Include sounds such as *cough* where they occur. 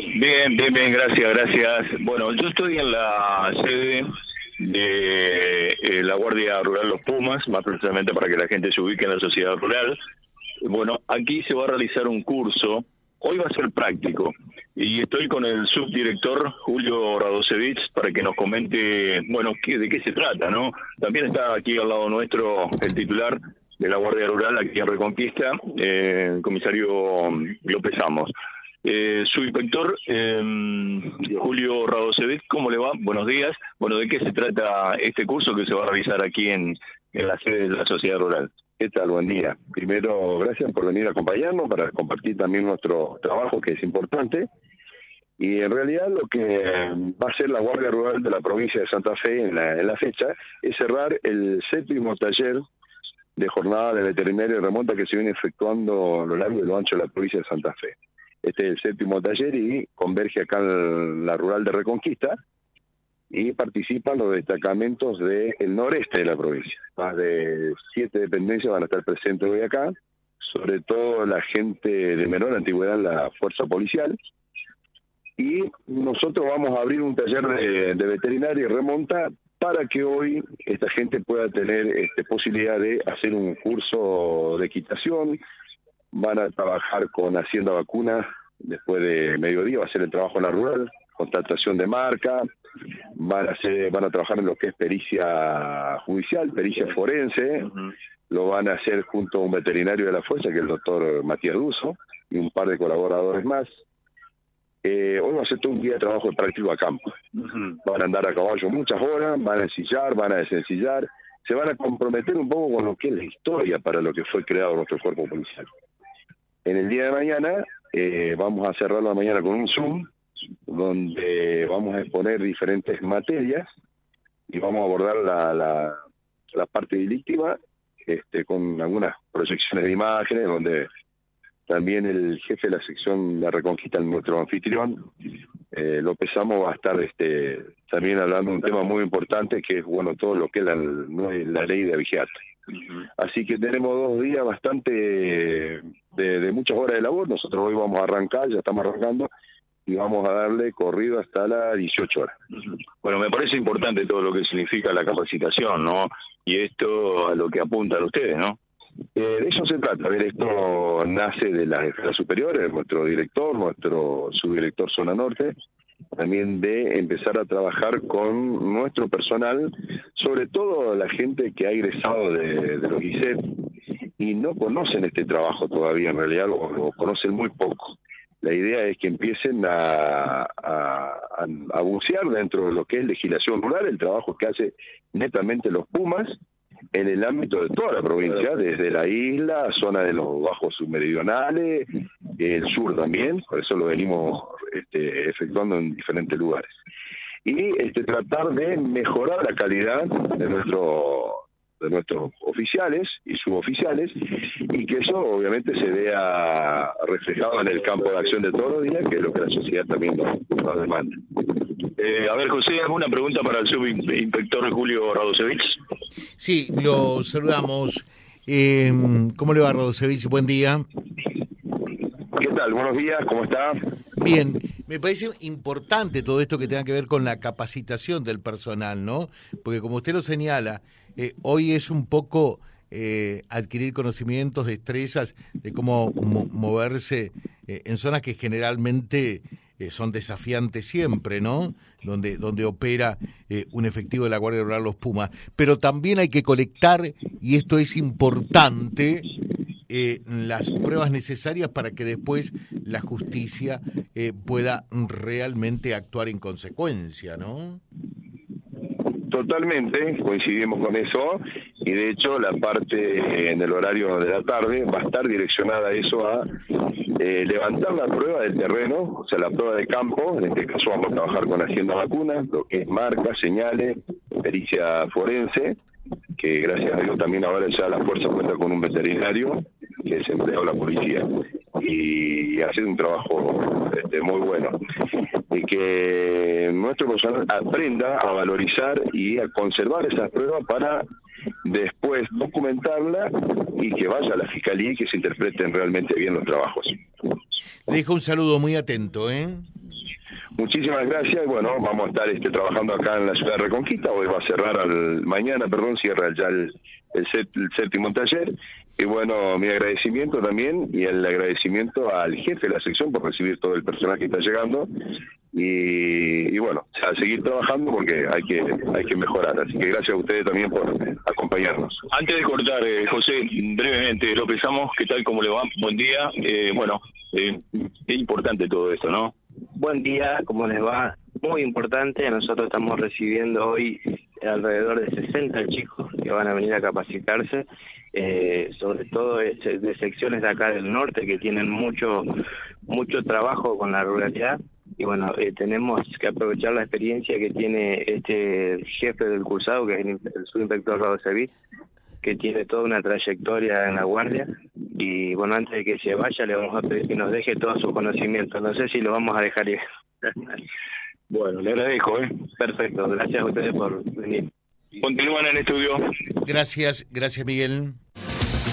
Bien, bien, bien, gracias, gracias. Bueno, yo estoy en la sede de eh, la Guardia Rural Los Pumas, más precisamente para que la gente se ubique en la sociedad rural. Bueno, aquí se va a realizar un curso, hoy va a ser práctico, y estoy con el subdirector Julio Radosevich para que nos comente, bueno, qué, de qué se trata, ¿no? También está aquí al lado nuestro el titular de la Guardia Rural aquí en Reconquista, eh, el comisario López Amos. Eh, su inspector, eh, Julio Radosevich, ¿cómo le va? Buenos días. Bueno, ¿de qué se trata este curso que se va a realizar aquí en, la sede de la Sociedad Rural? ¿Qué tal? Buen día. Primero, gracias por venir a acompañarnos para compartir también nuestro trabajo, que es importante. Y en realidad lo que va a ser la Guardia Rural de la provincia de Santa Fe en la, en la fecha es cerrar el séptimo taller de jornada de veterinaria y remonta que se viene efectuando a lo largo y lo ancho de la provincia de Santa Fe. Este es el séptimo taller y converge acá en la rural de Reconquista y participan los destacamentos del noreste de la provincia. Más de siete dependencias van a estar presentes hoy acá, sobre todo la gente de menor antigüedad la fuerza policial. Y nosotros vamos a abrir un taller de, de veterinaria y remonta para que hoy esta gente pueda tener este, posibilidad de hacer un curso de equitación, van a trabajar con Hacienda Vacuna después de mediodía, va a ser el trabajo en la rural, contratación de marca, van a hacer, van a trabajar en lo que es pericia judicial, pericia forense, lo van a hacer junto a un veterinario de la fuerza, que es el doctor Matías Duso, y un par de colaboradores más. Eh, hoy va a ser todo un día de trabajo de práctico a campo. Van a andar a caballo muchas horas, van a ensillar, van a desencillar, se van a comprometer un poco con lo que es la historia para lo que fue creado nuestro cuerpo policial. En el día de mañana eh, vamos a cerrar la mañana con un Zoom, donde vamos a exponer diferentes materias y vamos a abordar la, la, la parte delictiva este, con algunas proyecciones de imágenes, donde también el jefe de la sección de Reconquista, nuestro anfitrión, eh, López Amo, va a estar este, también hablando de un tema muy importante que es bueno todo lo que es la, la ley de vigiate. Así que tenemos dos días bastante de, muchas horas de labor. Nosotros hoy vamos a arrancar, ya estamos arrancando, y vamos a darle corrido hasta las 18 horas. Bueno, me parece importante todo lo que significa la capacitación, ¿no? Y esto a lo que apuntan ustedes, ¿no? Eh, de eso se trata. A ver, esto nace de las esferas superiores, nuestro director, nuestro subdirector Zona Norte, también de empezar a trabajar con nuestro personal, sobre todo la gente que ha egresado de, de los ICET y no conocen este trabajo todavía, en realidad lo, conocen muy poco. La idea es que empiecen a, a, a, bucear dentro de lo que es legislación rural, el trabajo que hace netamente los Pumas, en el ámbito de toda la provincia, desde la isla, zona de los bajos submeridionales, el sur también, por eso lo venimos este, efectuando en diferentes lugares. Y este, tratar de mejorar la calidad de nuestro de nuestros oficiales y suboficiales y que eso obviamente se vea reflejado en el campo de acción de todos los días, que es lo que la sociedad también nos, nos demanda. Eh, a ver, José, ¿alguna pregunta para el subinspector Julio Radosevich? Sí, lo saludamos. Eh, ¿Cómo le va, Radosevich? Buen día. ¿Qué tal? Buenos días, ¿cómo está? Bien, me parece importante todo esto que tenga que ver con la capacitación del personal, ¿no? Porque como usted lo señala, eh, hoy es un poco eh, adquirir conocimientos, destrezas de cómo mo moverse eh, en zonas que generalmente eh, son desafiantes siempre, ¿no? Donde, donde opera eh, un efectivo de la Guardia Rural Los Pumas. Pero también hay que colectar, y esto es importante, las pruebas necesarias para que después la justicia eh, pueda realmente actuar en consecuencia, ¿no? Totalmente, coincidimos con eso. Y de hecho la parte en el horario de la tarde va a estar direccionada a eso, a eh, levantar la prueba del terreno, o sea, la prueba de campo, en este caso vamos a trabajar con Hacienda Vacuna, lo que es marca, señales, pericia forense, que gracias a Dios también ahora ya la fuerza cuenta con un veterinario que es empleado de la policía. Y hace un trabajo este, muy bueno. y nuestro personal aprenda a valorizar y a conservar esas pruebas para después documentarla y que vaya a la fiscalía y que se interpreten realmente bien los trabajos. Le dejo un saludo muy atento, ¿eh? Muchísimas gracias. Bueno, vamos a estar este, trabajando acá en la ciudad de Reconquista. Hoy va a cerrar al mañana, perdón, cierra ya el, el, séptimo taller. Y bueno, mi agradecimiento también y el agradecimiento al jefe de la sección por recibir todo el personal que está llegando. Y, bueno, a seguir trabajando porque hay que hay que mejorar. Así que gracias a ustedes también por acompañarnos. Antes de cortar, eh, José, brevemente, lo pensamos, ¿qué tal? ¿Cómo le va? Buen día. Eh, bueno, eh, es importante todo esto, ¿no? Buen día, ¿cómo les va? Muy importante, nosotros estamos recibiendo hoy alrededor de 60 chicos que van a venir a capacitarse, eh, sobre todo de secciones de acá del norte que tienen mucho mucho trabajo con la ruralidad y bueno, eh, tenemos que aprovechar la experiencia que tiene este jefe del cursado, que es el, subinspector Rado que tiene toda una trayectoria en la guardia y bueno, antes de que se vaya le vamos a pedir que nos deje todo su conocimiento. No sé si lo vamos a dejar ir. *laughs* bueno, le agradezco, ¿eh? Perfecto, gracias a ustedes por venir. Continúan en el estudio. Gracias, gracias Miguel.